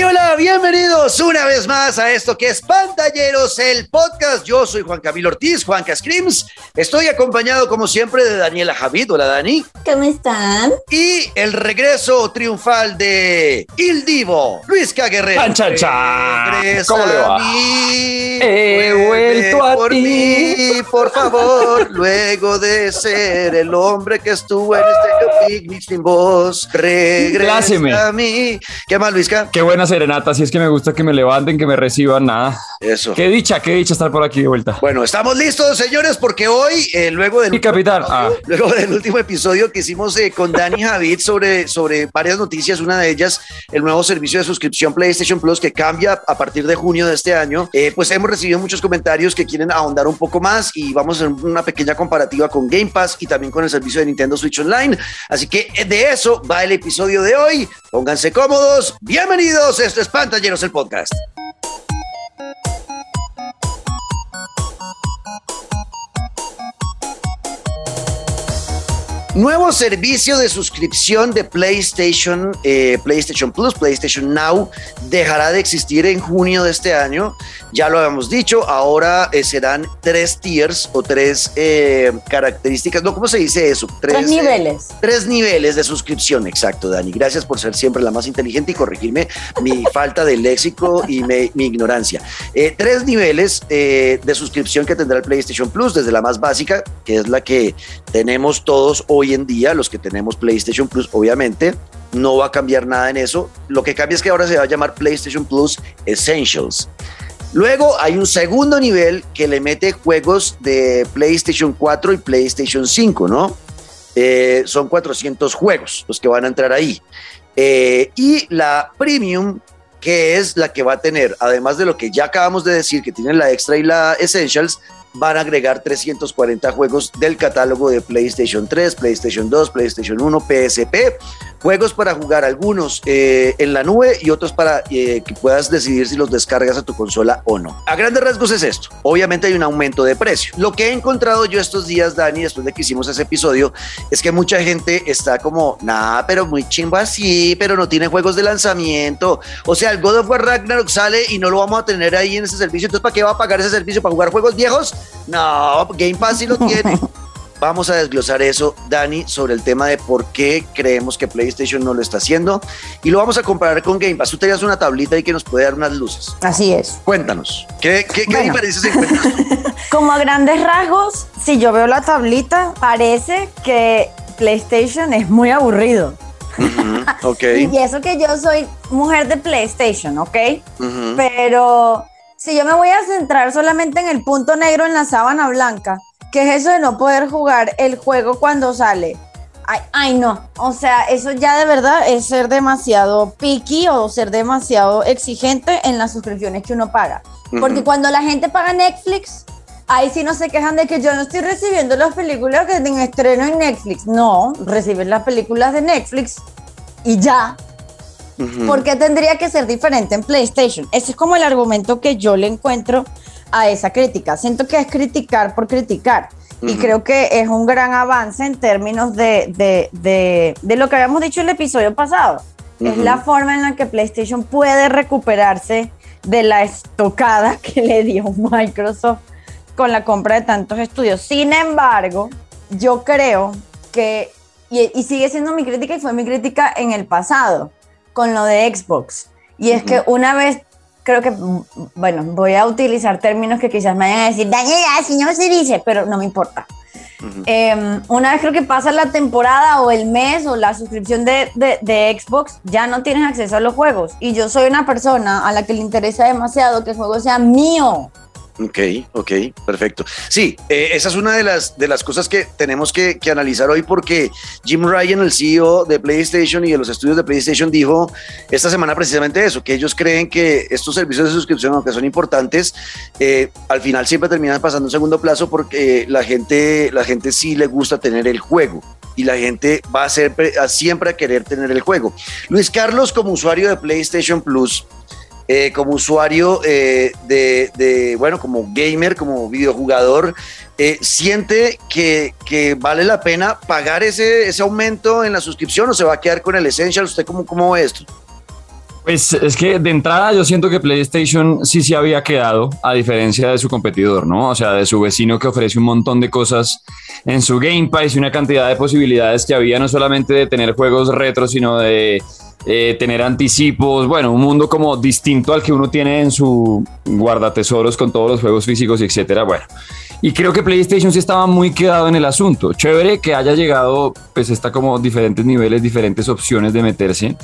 Hey, hola, bienvenidos una vez más a esto que es Pantalleros, el podcast. Yo soy Juan Camilo Ortiz, Juan Cascrims. Estoy acompañado, como siempre, de Daniela Javid. Hola, Dani. ¿Cómo están? Y el regreso triunfal de Il Divo, Luis. Guerrero. Chan, chan, chan. Regresa ¿Cómo le va? a mí. He vuelto a por ti. mí, por favor, luego de ser el hombre que estuvo en este picnic sin voz. Regresa a mí. ¿Qué más, Luisca? Qué buena serenata, si es que me gusta que me levanten, que me reciban, nada. Eso. Qué dicha, qué dicha estar por aquí de vuelta. Bueno, estamos listos, señores, porque hoy, eh, luego del Sí, capitán. Ah. luego del último episodio que hicimos eh, con Dani Javid sobre, sobre varias noticias, una de ellas, el nuevo servicio de suscripción PlayStation Plus que cambia a partir de junio de este año, eh, pues hemos recibido muchos comentarios que quieren ahondar un poco más y vamos a hacer una pequeña comparativa con Game Pass y también con el servicio de Nintendo Switch Online. Así que de eso va el episodio de hoy. Pónganse cómodos. Bienvenidos. Esto es el podcast. Nuevo servicio de suscripción de PlayStation, eh, PlayStation Plus, PlayStation Now, dejará de existir en junio de este año. Ya lo habíamos dicho, ahora eh, serán tres tiers o tres eh, características, no, ¿cómo se dice eso? Tres eh, niveles. Tres niveles de suscripción, exacto, Dani. Gracias por ser siempre la más inteligente y corregirme mi falta de léxico y me- mi ignorancia. Eh, tres niveles de suscripción que tendrá el PlayStation Plus, desde la más básica, que es la que tenemos todos hoy en día, los que tenemos PlayStation Plus, obviamente. No va a cambiar nada en eso. Lo que cambia es que ahora se va a llamar PlayStation Plus Essentials. Luego hay un segundo nivel que le mete juegos de PlayStation 4 y PlayStation 5, ¿no? Eh, son 400 juegos los que van a entrar ahí. Eh, y la Premium, que es la que va a tener, además de lo que ya acabamos de decir, que tiene la Extra y la Essentials, van a agregar 340 juegos del catálogo de PlayStation 3, PlayStation 2, PlayStation 1, PSP. Juegos para jugar algunos eh, en la nube y otros para eh, que puedas decidir si los descargas a tu consola o no. A grandes rasgos es esto. Obviamente hay un aumento de precio. Lo que he encontrado yo estos días, Dani, después de que hicimos ese episodio, es que mucha gente está como, nada, pero muy chimba así, pero no tiene juegos de lanzamiento. O sea, el God of War Ragnarok sale y no lo vamos a tener ahí en ese servicio. Entonces, ¿para qué va a pagar ese servicio? ¿Para jugar juegos viejos? No, Game Pass sí lo tiene. Vamos a desglosar eso, Dani, sobre el tema de por qué creemos que PlayStation no lo está haciendo y lo vamos a comparar con Game Pass. Tú tenías una tablita ahí que nos puede dar unas luces. Así es. Cuéntanos, ¿qué, qué, qué Bueno. diferencias encuentras tú? Como a grandes rasgos, si yo veo la tablita, parece que PlayStation es muy aburrido. Ujú, ok. Y eso que yo soy mujer de PlayStation, ¿ok? Pero si yo me voy a centrar solamente en el punto negro en la sábana blanca, que es eso de no poder jugar el juego cuando sale. Ay, ay, no. O sea, eso ya de verdad es ser demasiado picky o ser demasiado exigente en las suscripciones que uno paga. Porque cuando la gente paga Netflix, ahí sí no se quejan de que yo no estoy recibiendo las películas que en estreno en Netflix. No, reciben las películas de Netflix y ya. Ujú. ¿Por qué tendría que ser diferente en PlayStation? Ese es como el argumento que yo le encuentro a esa crítica. Siento que es criticar por criticar. Y Ujú. creo que es un gran avance en términos de, de- de- de lo que habíamos dicho en el episodio pasado. Es Ujú. la forma en la que PlayStation puede recuperarse de la estocada que le dio Microsoft con la compra de tantos estudios. Sin embargo, yo creo que, y, y sigue siendo mi crítica y fue mi crítica en el pasado, con lo de Xbox. Y es que una vez, creo que, mm, bueno, voy a utilizar términos que quizás me vayan a decir, Daniela, así no se dice, pero no me importa. Ujú. Eh, una vez creo que pasa la temporada o el mes o la suscripción de, de- de Xbox, ya no tienes acceso a los juegos. Y yo soy una persona a la que le interesa demasiado que el juego sea mío. Ok, ok, perfecto. Sí, eh, esa es una de las, de las cosas que tenemos que, que analizar hoy porque Jim Ryan, el CEO de PlayStation y de los estudios de PlayStation, dijo esta semana precisamente eso, que ellos creen que estos servicios de suscripción, aunque son importantes, eh, al final siempre terminan pasando en segundo plazo porque la gente, la gente sí le gusta tener el juego y la gente va a, ser, siempre a querer tener el juego. Luis Carlos, como usuario de PlayStation Plus, eh, como usuario eh, de, bueno, como gamer, como videojugador, eh, siente que, que, vale la pena pagar ese, ese aumento en la suscripción o se va a quedar con el Essential? ¿Usted cómo, cómo ve esto? Pues es que de entrada yo siento que PlayStation sí se había quedado, a diferencia de su competidor, ¿no? O sea, de su vecino que ofrece un montón de cosas en su Game Pass y una cantidad de posibilidades que había, no solamente de tener juegos retro, sino de eh, tener anticipos, bueno, un mundo como distinto al que uno tiene en su guardatesoros con todos los juegos físicos, etcétera. Bueno, y creo que PlayStation sí estaba muy quedado en el asunto. Chévere que haya llegado, pues está como diferentes niveles, diferentes opciones de meterse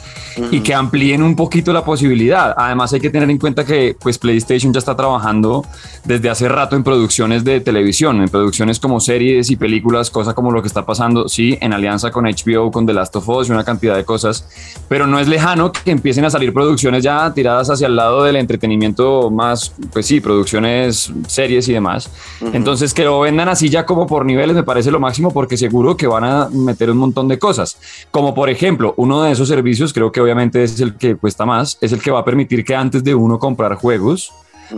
y que amplíen un poquito la posibilidad. Además hay que tener en cuenta que pues PlayStation ya está trabajando desde hace rato en producciones de televisión, en producciones como series y películas, cosa como lo que está pasando, sí, en alianza con HBO, con The Last of Us y una cantidad de cosas, pero no es lejano que empiecen a salir producciones ya tiradas hacia el lado del entretenimiento más, pues sí, producciones, series y demás. Entonces, que lo vendan así ya como por niveles me parece lo máximo porque seguro que van a meter un montón de cosas. Como por ejemplo, uno de esos servicios, creo que obviamente es el que cuesta más, es el que va a permitir que antes de uno comprar juegos,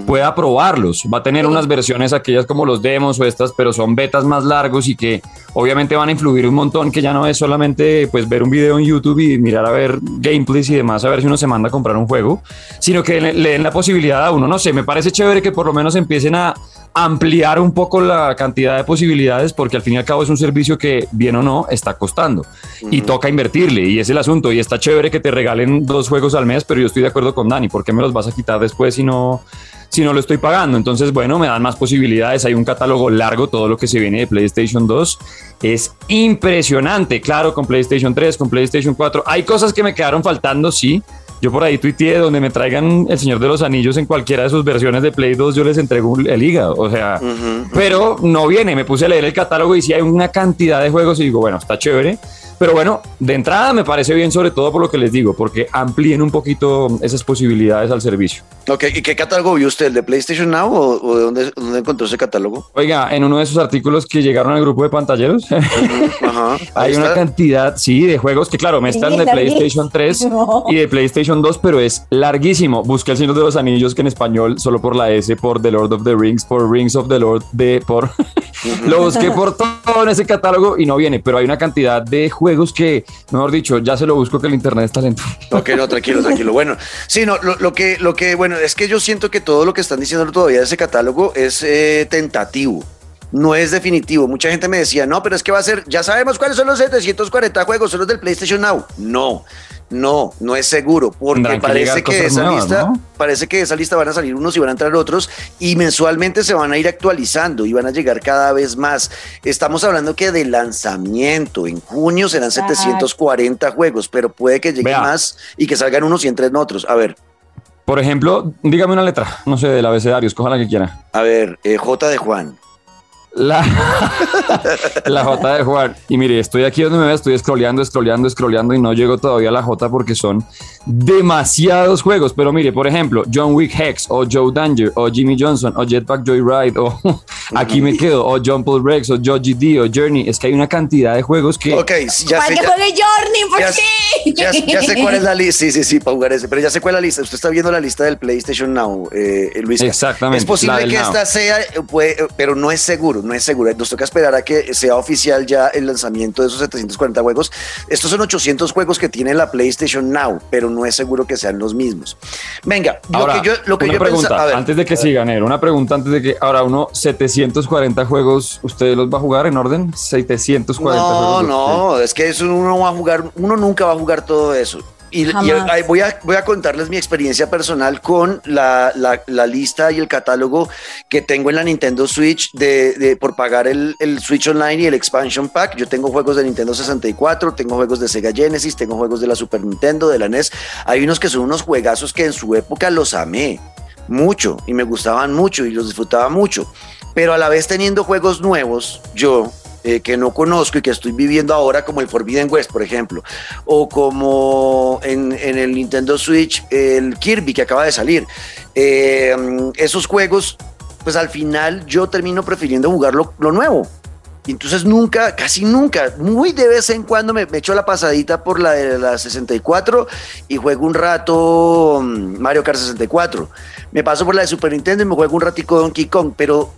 pueda probarlos. Va a tener unas versiones, aquellas como los demos o estas, pero son betas más largos y que obviamente van a influir un montón, que ya no es solamente pues ver un video en YouTube y mirar a ver gameplays y demás, a ver si uno se manda a comprar un juego, sino que le, le den la posibilidad a uno, no sé, me parece chévere que por lo menos empiecen a ampliar un poco la cantidad de posibilidades porque al fin y al cabo es un servicio que bien o no está costando y toca invertirle y es el asunto y está chévere que te regalen dos juegos al mes pero yo estoy de acuerdo con Dani ¿por qué me los vas a quitar después si no si no lo estoy pagando entonces bueno me dan más posibilidades hay un catálogo largo todo lo que se viene de PlayStation 2 es impresionante claro con PlayStation 3 con PlayStation 4 hay cosas que me quedaron faltando sí yo por ahí tuiteé donde me traigan El Señor de los Anillos en cualquiera de sus versiones de Play 2, yo les entrego el hígado. O sea, pero no viene. Me puse a leer el catálogo y sí hay una cantidad de juegos y digo, bueno, está chévere. Pero bueno, de entrada me parece bien, sobre todo por lo que les digo, porque amplíen un poquito esas posibilidades al servicio. Ok, ¿y qué catálogo vio usted? ¿El de PlayStation Now o, de dónde, dónde, encontró ese catálogo? Oiga, en uno de esos artículos que llegaron al grupo de pantalleros, Ajá, hay una cantidad, sí, de juegos que, claro, me están de PlayStation 3 no. y de PlayStation 2, pero es larguísimo. Busqué el Señor de los Anillos, que en español, solo por la S, por The Lord of the Rings, por Rings of the Lord, de, por. Lo busqué por todo en ese catálogo y no viene, pero hay una cantidad de juegos que, mejor dicho, ya se lo busco que el internet está lento. Ok, no, tranquilo, tranquilo. Bueno, sí, no, lo, lo, que, lo que, bueno, es que yo siento que todo lo que están diciendo todavía de ese catálogo es eh, tentativo. No es definitivo. Mucha gente me decía, no, pero es que va a ser, ya sabemos cuáles son los 740 juegos, son los del PlayStation Now. No, no, no es seguro, porque parece que, esa nuevas, lista, ¿no? parece que de esa lista van a salir unos y van a entrar otros, y mensualmente se van a ir actualizando y van a llegar cada vez más. Estamos hablando que de lanzamiento, en junio serán 740 juegos, pero puede que lleguen Vea. más y que salgan unos y entren otros. A ver. Por ejemplo, dígame una letra, no sé, del abecedario, escoja la que quiera. A ver, eh, J de Juan. La, la J de Juan. Y mire, estoy aquí donde me ve, estoy scrolleando, scrolleando, scrolleando y no llego todavía a la J porque son demasiados juegos. Pero mire, por ejemplo, John Wick Hex, o Joe Danger, o Jimmy Johnson, o Jetpack Joyride, o Aquí me quedo, o John Paul Rex, o Joe GD, o Journey. Es que hay una cantidad de juegos que. Ok, ya ¿Para sé. que juegue Journey? ¿Por ya- qué? ya- ya sé cuál es la lista. Sí, sí, sí, para jugar ese. Pero ya sé cuál es la lista. Usted está viendo la lista del PlayStation Now, eh, Luis. Exactamente, Es posible que Now. esta sea, eh, puede, eh, pero no es seguro, no es seguro. Nos toca esperar a que sea oficial ya el lanzamiento de esos 740 juegos. Estos son 800 juegos que tiene la PlayStation Now, pero no es seguro que sean los mismos. Venga, lo Ahora, que yo, lo que una yo pregunta, pensaba. ver, antes de que siga, Nero, una pregunta antes de que. Ahora, uno, 740 juegos, ¿usted los va a jugar en orden? 740 No, juegos. no, es que eso uno va a jugar, uno nunca va a jugar todo eso. Y, y, voy, a, voy a contarles mi experiencia personal con la, la- la lista y el catálogo que tengo en la Nintendo Switch de, de- por pagar el, el Switch Online y el Expansion Pack. Yo tengo juegos de Nintendo 64, tengo juegos de Sega Genesis, tengo juegos de la Super Nintendo, de la NES. Hay unos que son unos juegazos que en su época los amé mucho y me gustaban mucho y los disfrutaba mucho. Pero a la vez teniendo juegos nuevos, yo eh, que no conozco y que estoy viviendo ahora, como el Forbidden West, por ejemplo, o como en, el Nintendo Switch, el Kirby que acaba de salir. Eh, esos juegos, pues al final yo termino prefiriendo jugar lo, lo nuevo. Entonces nunca, casi nunca, muy de vez en cuando me, me echo la pasadita por la de la 64 y juego un rato mm, Mario Kart 64. Me paso por la de Super Nintendo y me juego un ratico Donkey Kong, pero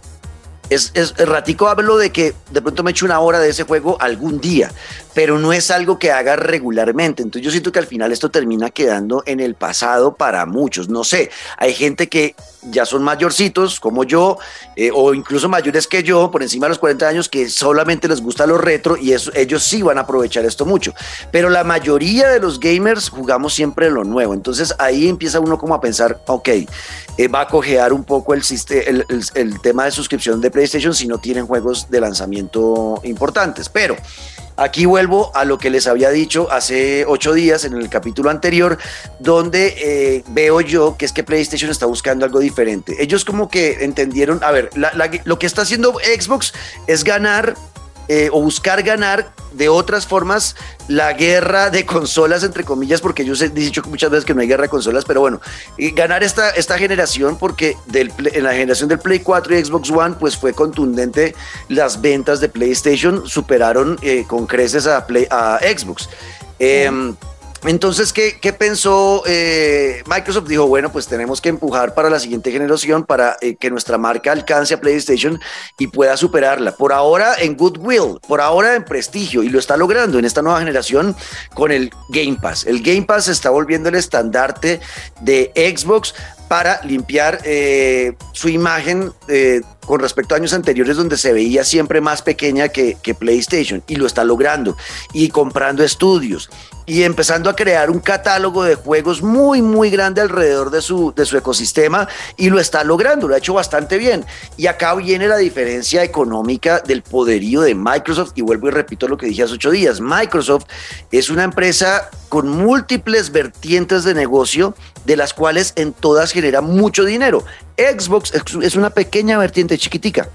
es, es ratico hablo de que de pronto me echo una hora de ese juego algún día, pero no es algo que haga regularmente. Entonces yo siento que al final esto termina quedando en el pasado para muchos. No sé, hay gente que ya son mayorcitos como yo, eh, o incluso mayores que yo, por encima de los 40 años, que solamente les gusta lo retro y eso, ellos sí van a aprovechar esto mucho. Pero la mayoría de los gamers jugamos siempre lo nuevo. Entonces ahí empieza uno como a pensar, ok, eh, va a cojear un poco el, el, el tema de suscripción de PlayStation si no tienen juegos de lanzamiento importantes. Pero Aquí vuelvo a lo que les había dicho hace ocho días en el capítulo anterior, donde eh, veo yo que es que PlayStation está buscando algo diferente. Ellos como que entendieron, a ver, lo que está haciendo Xbox es ganar eh, o buscar ganar de otras formas la guerra de consolas, entre comillas, porque yo he dicho muchas veces que no hay guerra de consolas, pero bueno, ganar esta, esta generación, porque en la generación del Play 4 y Xbox One, pues fue contundente, las ventas de PlayStation superaron eh, con creces a, Play, a Xbox. Em, entonces, ¿qué, pensó eh, Microsoft? Dijo, bueno, pues tenemos que empujar para la siguiente generación para eh, que nuestra marca alcance a PlayStation y pueda superarla. Por ahora en goodwill, por ahora en prestigio, y lo está logrando en esta nueva generación con el Game Pass. El Game Pass está volviendo el estandarte de Xbox para limpiar eh, su imagen con respecto a años anteriores donde se veía siempre más pequeña que, que PlayStation y lo está logrando y comprando estudios y empezando a crear un catálogo de juegos muy, muy grande alrededor de su, de su ecosistema y lo está logrando, lo ha hecho bastante bien. Y acá viene la diferencia económica del poderío de Microsoft y vuelvo y repito lo que dije hace ocho días. Microsoft es una empresa con múltiples vertientes de negocio de las cuales en todas genera mucho dinero. Xbox es una pequeña vertiente chiquitica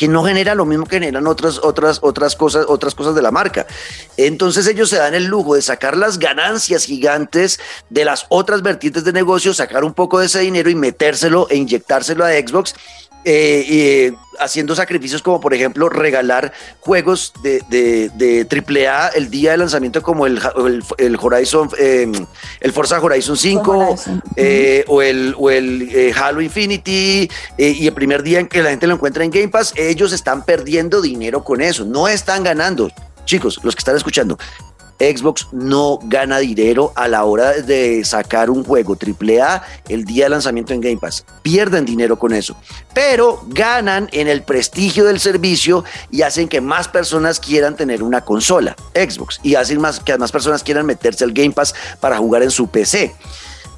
que no genera lo mismo que generan otras, otras, otras, cosas, otras cosas de la marca. Entonces ellos se dan el lujo de sacar las ganancias gigantes de las otras vertientes de negocio, sacar un poco de ese dinero y metérselo e inyectárselo a Xbox eh, eh, haciendo sacrificios como por ejemplo regalar juegos de, de, AAA el día de lanzamiento como el, el, Horizon, em, el Forza Horizon 5 eh, o el, o el Halo Infinity y el primer día en que la gente lo encuentra en Game Pass, ellos están perdiendo dinero con eso, no están ganando. Chicos, los que están escuchando, Xbox no gana dinero a la hora de sacar un juego AAA el día de lanzamiento en Game Pass. Pierden dinero con eso, pero ganan en el prestigio del servicio y hacen que más personas quieran tener una consola Xbox y hacen más, que más personas quieran meterse al Game Pass para jugar en su PC.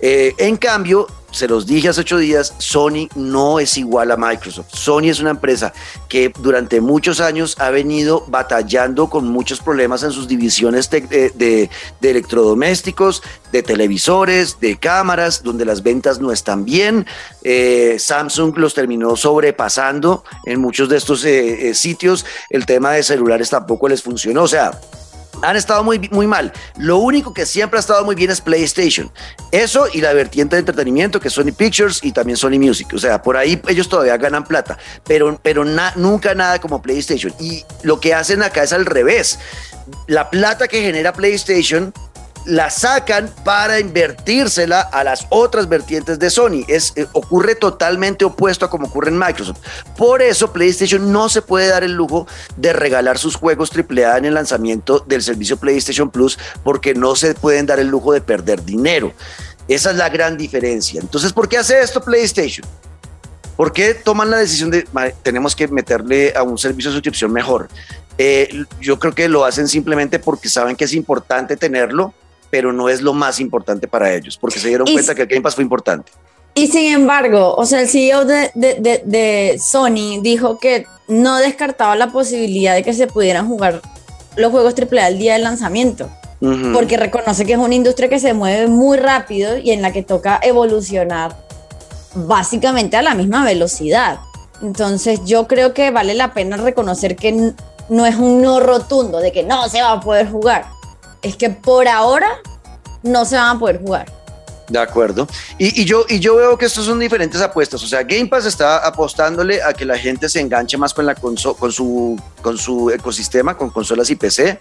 Eh, en cambio, se los dije hace ocho días, Sony no es igual a Microsoft. Sony es una empresa que durante muchos años ha venido batallando con muchos problemas en sus divisiones de, electrodomésticos, de televisores, de cámaras, donde las ventas no están bien. Eh, Samsung los terminó sobrepasando en muchos de estos eh, eh, sitios. El tema de celulares tampoco les funcionó. O sea, han estado muy, muy mal. Lo único que siempre ha estado muy bien es PlayStation. Eso y la vertiente de entretenimiento que es Sony Pictures y también Sony Music. O sea, por ahí ellos todavía ganan plata, pero, pero nunca nada como PlayStation. Y lo que hacen acá es al revés. La plata que genera PlayStation la sacan para invertírsela a las otras vertientes de Sony. Es, eh, ocurre totalmente opuesto a como ocurre en Microsoft. Por eso PlayStation no se puede dar el lujo de regalar sus juegos AAA en el lanzamiento del servicio PlayStation Plus porque no se pueden dar el lujo de perder dinero. Esa es la gran diferencia. Entonces, ¿por qué hace esto PlayStation? ¿Por qué toman la decisión de tenemos que meterle a un servicio de suscripción mejor? Eh, yo creo que lo hacen simplemente porque saben que es importante tenerlo pero no es lo más importante para ellos, porque se dieron cuenta que el Game Pass fue importante. Y sin embargo, o sea, el CEO de, de, de, Sony dijo que no descartaba la posibilidad de que se pudieran jugar los juegos AAA el día del lanzamiento, porque reconoce que es una industria que se mueve muy rápido y en la que toca evolucionar básicamente a la misma velocidad. Entonces yo creo que vale la pena reconocer que no es un no rotundo de que no se va a poder jugar es que por ahora no se van a poder jugar. De acuerdo. Y, yo, veo que estos son diferentes apuestas. O sea, Game Pass está apostándole a que la gente se enganche más con, la con su ecosistema, con consolas y PC.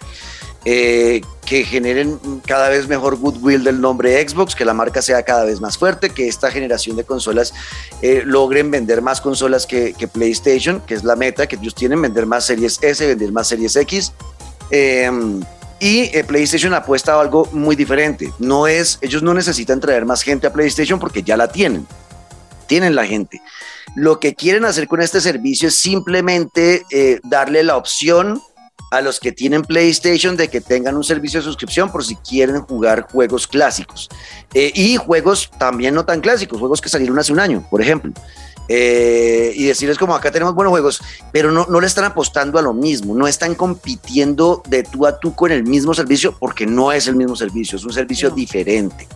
eh, que generen cada vez mejor goodwill del nombre Xbox, que la marca sea cada vez más fuerte, que esta generación de consolas eh, logren vender más consolas que, PlayStation, que es la meta que ellos tienen, vender más Series S, vender más Series X. Em, y eh, PlayStation apuesta a algo muy diferente. No es, ellos no necesitan traer más gente a PlayStation porque ya la tienen. Tienen la gente. Lo que quieren hacer con este servicio es simplemente darle la opción a los que tienen PlayStation de que tengan un servicio de suscripción por si quieren jugar juegos clásicos. Eh, y juegos también no tan clásicos, juegos que salieron hace un año, por ejemplo. Eh, y decirles como acá tenemos buenos juegos, pero no, no le están apostando a lo mismo, no están compitiendo de tú a tú con el mismo servicio porque no es el mismo servicio, es un servicio diferente.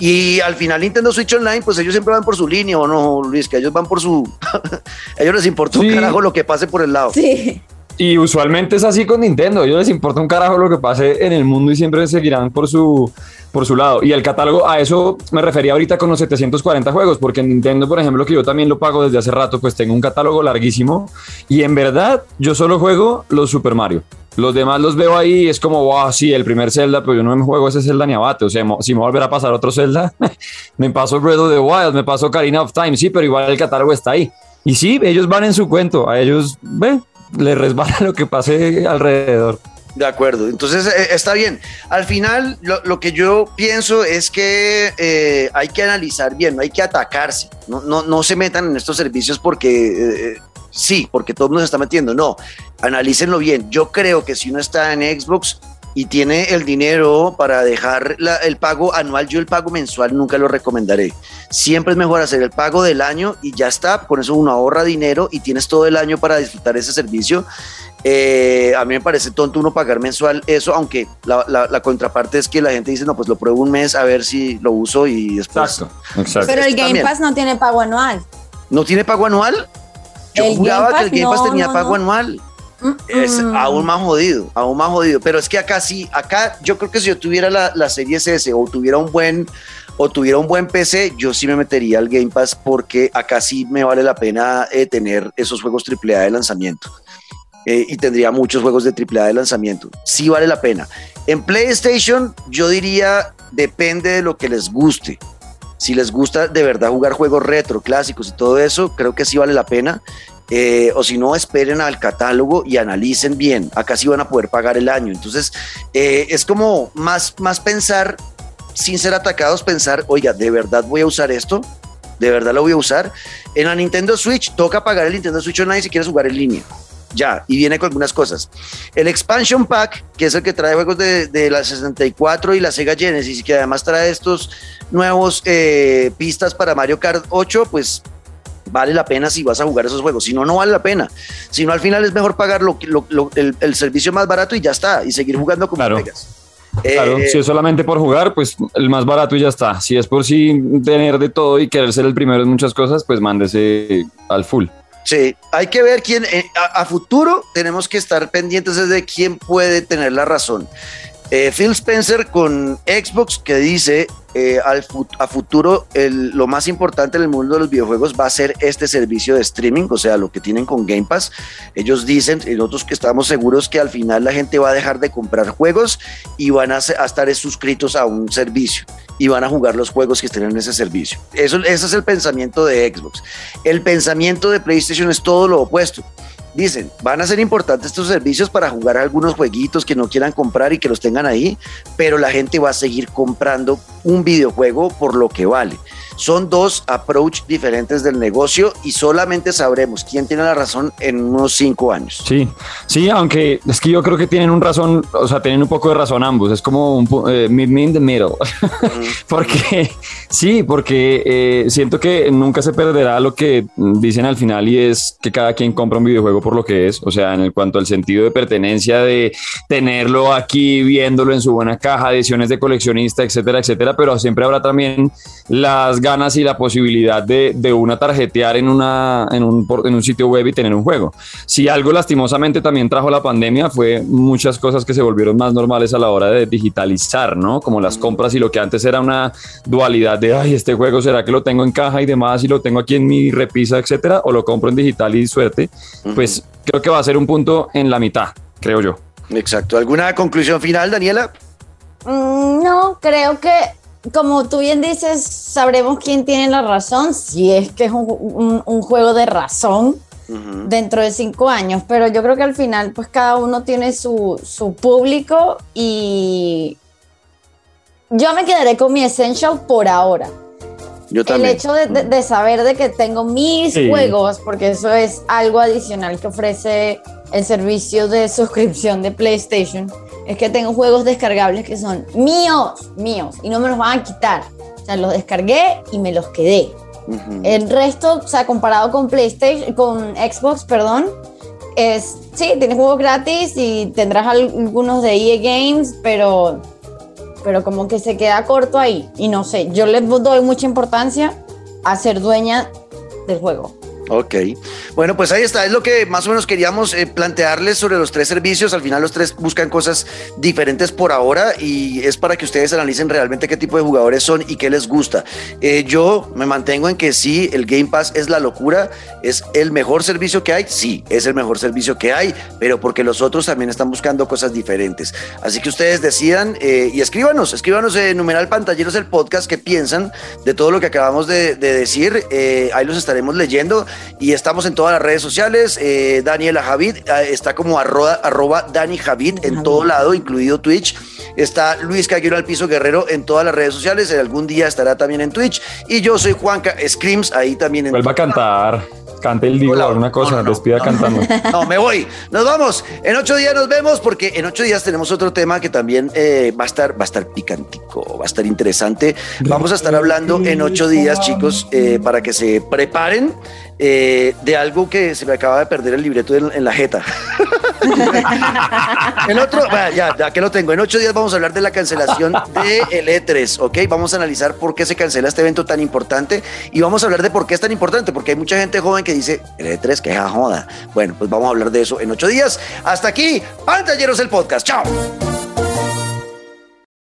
Y al final Nintendo Switch Online, pues ellos siempre van por su línea, ¿o no, Luis? Que ellos van por su... a ellos les importa un carajo lo que pase por el lado. Sí. Y usualmente es así con Nintendo. A ellos les importa un carajo lo que pase en el mundo y siempre seguirán por su, por su lado. Y el catálogo, a eso me refería ahorita con los 740 juegos, porque en Nintendo, por ejemplo, que yo también lo pago desde hace rato, pues tengo un catálogo larguísimo. Y en verdad, yo solo juego los Super Mario. Los demás los veo ahí, es como, wow, sí, el primer Zelda, pero yo no me juego ese Zelda ni abate. O sea, si me volverá a pasar otro Zelda, me paso Breath of the Wild, me paso Karina of Time, sí, pero igual el catálogo está ahí. Y sí, ellos van en su cuento, a ellos, ve, le resbala lo que pase alrededor. De acuerdo, entonces eh, está bien. Al final, lo, que yo pienso es que eh, hay que analizar bien, no hay que atacarse, no, no, no se metan en estos servicios porque eh, sí, porque todo el se está metiendo, no, analícenlo bien. Yo creo que si uno está en Xbox, y tiene el dinero para dejar el pago anual, yo el pago mensual nunca lo recomendaré. Siempre es mejor hacer el pago del año y ya está, con eso uno ahorra dinero y tienes todo el año para disfrutar ese servicio. Eh, a mí me parece tonto uno pagar mensual eso, aunque la, contraparte es que la gente dice, no, pues lo pruebo un mes a ver si lo uso y después... Exacto, Pero el Game Pass no tiene pago anual. ¿No tiene pago anual? Yo juraba que el Game Pass tenía pago anual es aún más jodido, aún más jodido. Pero es que acá sí, acá yo creo que si yo tuviera la, la serie S o tuviera un buen o tuviera un buen PC, yo sí me metería al Game Pass porque acá sí me vale la pena eh, tener esos juegos AAA de lanzamiento. Eh, y tendría muchos juegos de AAA de lanzamiento. Sí vale la pena. En PlayStation, yo diría, depende de lo que les guste. Si les gusta de verdad jugar juegos retro, clásicos y todo eso, creo que sí vale la pena. Eh, o si no, esperen al catálogo y analicen bien. Acá sí van a poder pagar el año. Entonces, eh, es como más, más pensar, sin ser atacados, pensar, oiga, ¿de verdad voy a usar esto? ¿De verdad lo voy a usar? En la Nintendo Switch toca pagar el Nintendo Switch Online si quieres jugar en línea. Ya, y viene con algunas cosas. El Expansion Pack, que es el que trae juegos de, de la 64 y la Sega Genesis, y que además trae estos nuevos eh, pistas para Mario Kart 8, pues vale la pena si vas a jugar esos juegos. Si no, no vale la pena. Si no, al final es mejor pagar lo, el, servicio más barato y ya está, y seguir jugando como claro. Claro, eh, si es solamente por jugar, pues el más barato y ya está. Si es por sí tener de todo y querer ser el primero en muchas cosas, pues mándese al full. Sí, hay que ver quién, eh, a, futuro tenemos que estar pendientes de quién puede tener la razón. Eh, Phil Spencer con Xbox que dice eh, al a futuro lo más importante en el mundo de los videojuegos va a ser este servicio de streaming, o sea, lo que tienen con Game Pass. Ellos dicen, nosotros que estamos seguros que al final la gente va a dejar de comprar juegos y van a, estar suscritos a un servicio y van a jugar los juegos que estén en ese servicio. Eso, ese es el pensamiento de Xbox. El pensamiento de PlayStation es todo lo opuesto dicen, van a ser importantes estos servicios para jugar algunos jueguitos que no quieran comprar y que los tengan ahí, pero la gente va a seguir comprando un videojuego por lo que vale. Son dos approach diferentes del negocio y solamente sabremos quién tiene la razón en unos cinco años. Sí, sí, aunque es que yo creo que tienen un razón, o sea, tienen un poco de razón ambos. Es como un eh, mid, the middle. porque sí, porque eh, siento que nunca se perderá lo que dicen al final y es que cada quien compra un videojuego por lo que es. O sea, en el cuanto al sentido de pertenencia de tenerlo aquí, viéndolo en su buena caja, ediciones de coleccionista, etcétera, etcétera. Pero siempre habrá también las ganas y la posibilidad de, de una tarjetear en, una, en, un, en un sitio web y tener un juego. Si algo lastimosamente también trajo la pandemia fue muchas cosas que se volvieron más normales a la hora de digitalizar, ¿no? Como las compras y lo que antes era una dualidad de, ay, este juego será que lo tengo en caja y demás y lo tengo aquí en mi repisa, etcétera, o lo compro en digital y suerte, pues creo que va a ser un punto en la mitad, creo yo. Exacto. ¿Alguna conclusión final, Daniela? Mm, no, creo que como tú bien dices, sabremos quién tiene la razón, si es que es un, juego de razón dentro de cinco años, pero yo creo que al final pues cada uno tiene su, su público y yo me quedaré con mi Essential por ahora. Yo también. El hecho de, saber de que tengo mis juegos, porque eso es algo adicional que ofrece el servicio de suscripción de PlayStation, es que tengo juegos descargables que son míos, míos, y no me los van a quitar. O sea, los descargué y me los quedé. El resto, o sea, comparado con PlayStation, con Xbox, perdón, es, sí, tienes juegos gratis y tendrás algunos de EA Games, pero pero como que se queda corto ahí. Y no sé, yo les doy mucha importancia a ser dueña del juego. Ok. Bueno, pues ahí está. Es lo que más o menos queríamos eh, plantearles sobre los tres servicios. Al final los tres buscan cosas diferentes por ahora y es para que ustedes analicen realmente qué tipo de jugadores son y qué les gusta. Eh, yo me mantengo en que sí, el Game Pass es la locura. ¿Es el mejor servicio que hay? Sí, es el mejor servicio que hay, pero porque los otros también están buscando cosas diferentes. Así que ustedes decidan eh, y escríbanos, escríbanos en numeral pantalleros el podcast qué piensan de todo lo que acabamos de, decir. ahí los estaremos leyendo y estamos en todas las redes sociales. Eh, Daniela Javid eh, está como arroba, arroba Dani Javid en todo lado, incluido Twitch. Está Luis Caguero al piso Guerrero en todas las redes sociales. Algún día estará también en Twitch. Y yo soy Juanca Screams, ahí también en Vuelva a cantar. Cante el digo una cosa, despida cantando. No, me voy. Nos vamos. En ocho días nos vemos porque en ocho días tenemos otro tema que también eh, va a estar, va a estar picantico, va a estar interesante. Vamos a estar hablando en ocho días, chicos, para que se preparen. Eh, de algo que se me acaba de perder el libreto en, la jeta. el otro, ya, ya que lo tengo. En ocho días vamos a hablar de la cancelación de el E3, ¿ok? Vamos a analizar por qué se cancela este evento tan importante y vamos a hablar de por qué es tan importante, porque hay mucha gente joven que dice, el E3, que joda. Bueno, pues vamos a hablar de eso en ocho días. Hasta aquí, pantalleros el podcast. Chao.